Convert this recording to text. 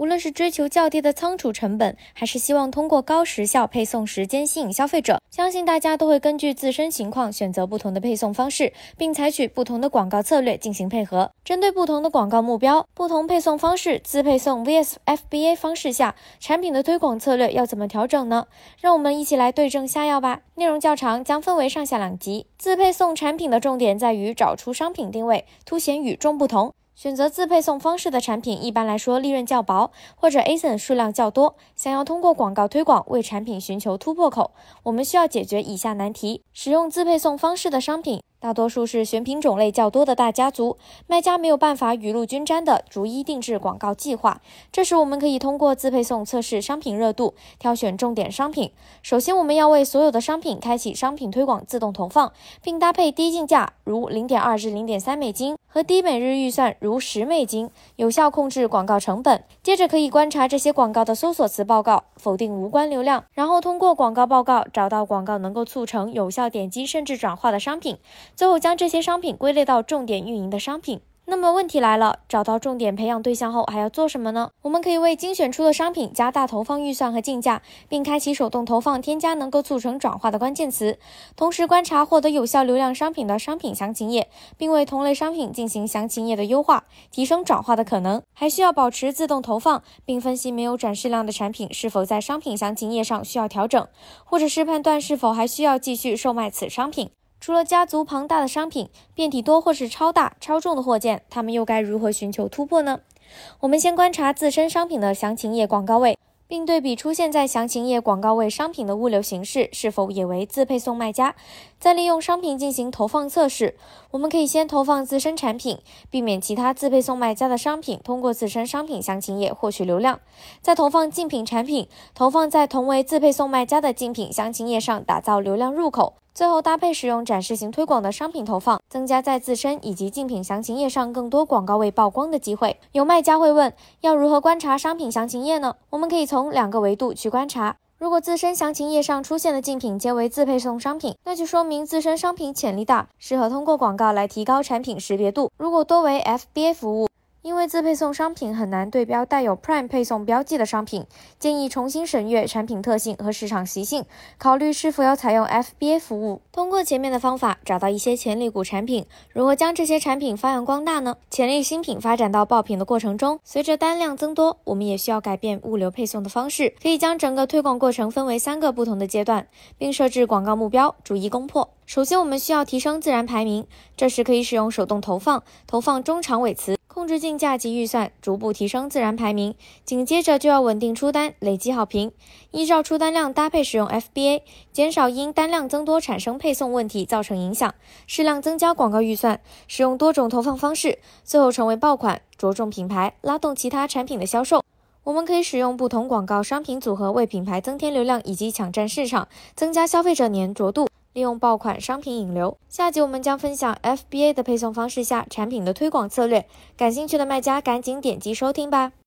无论是追求较低的仓储成本，还是希望通过高时效配送时间吸引消费者，相信大家都会根据自身情况选择不同的配送方式，并采取不同的广告策略进行配合。针对不同的广告目标，不同配送方式自配送 vs FBA 方式下，产品的推广策略要怎么调整呢？让我们一起来对症下药吧。内容较长，将分为上下两集。自配送产品的重点在于找出商品定位，凸显与众不同。选择自配送方式的产品，一般来说利润较薄，或者 ASIN 数量较多。想要通过广告推广为产品寻求突破口，我们需要解决以下难题：使用自配送方式的商品。大多数是选品种类较多的大家族，卖家没有办法雨露均沾的逐一定制广告计划。这时，我们可以通过自配送测试商品热度，挑选重点商品。首先，我们要为所有的商品开启商品推广自动投放，并搭配低竞价，如零点二至零点三美金，和低每日预算，如十美金，有效控制广告成本。接着，可以观察这些广告的搜索词报告，否定无关流量，然后通过广告报告找到广告能够促成有效点击甚至转化的商品。最后将这些商品归类到重点运营的商品。那么问题来了，找到重点培养对象后还要做什么呢？我们可以为精选出的商品加大投放预算和竞价，并开启手动投放，添加能够促成转化的关键词。同时观察获得有效流量商品的商品详情页，并为同类商品进行详情页的优化，提升转化的可能。还需要保持自动投放，并分析没有展示量的产品是否在商品详情页上需要调整，或者是判断是否还需要继续售卖此商品。除了家族庞大的商品，变体多或是超大、超重的货件，他们又该如何寻求突破呢？我们先观察自身商品的详情页广告位。并对比出现在详情页广告位商品的物流形式是否也为自配送卖家，再利用商品进行投放测试。我们可以先投放自身产品，避免其他自配送卖家的商品通过自身商品详情页获取流量，再投放竞品产品，投放在同为自配送卖家的竞品详情页上，打造流量入口。最后搭配使用展示型推广的商品投放，增加在自身以及竞品详情页上更多广告位曝光的机会。有卖家会问，要如何观察商品详情页呢？我们可以从两个维度去观察。如果自身详情页上出现的竞品皆为自配送商品，那就说明自身商品潜力大，适合通过广告来提高产品识别度。如果多为 FBA 服务，因为自配送商品很难对标带有 Prime 配送标记的商品，建议重新审阅产品特性和市场习性，考虑是否要采用 FBA 服务。通过前面的方法找到一些潜力股产品，如何将这些产品发扬光大呢？潜力新品发展到爆品的过程中，随着单量增多，我们也需要改变物流配送的方式，可以将整个推广过程分为三个不同的阶段，并设置广告目标，逐一攻破。首先，我们需要提升自然排名，这时可以使用手动投放，投放中长尾词，控制竞价及预算，逐步提升自然排名。紧接着就要稳定出单，累积好评，依照出单量搭配使用 FBA，减少因单量增多产生配送问题造成影响，适量增加广告预算，使用多种投放方式，最后成为爆款，着重品牌，拉动其他产品的销售。我们可以使用不同广告商品组合为品牌增添流量以及抢占市场，增加消费者粘着度。利用爆款商品引流。下集我们将分享 FBA 的配送方式下产品的推广策略。感兴趣的卖家赶紧点击收听吧。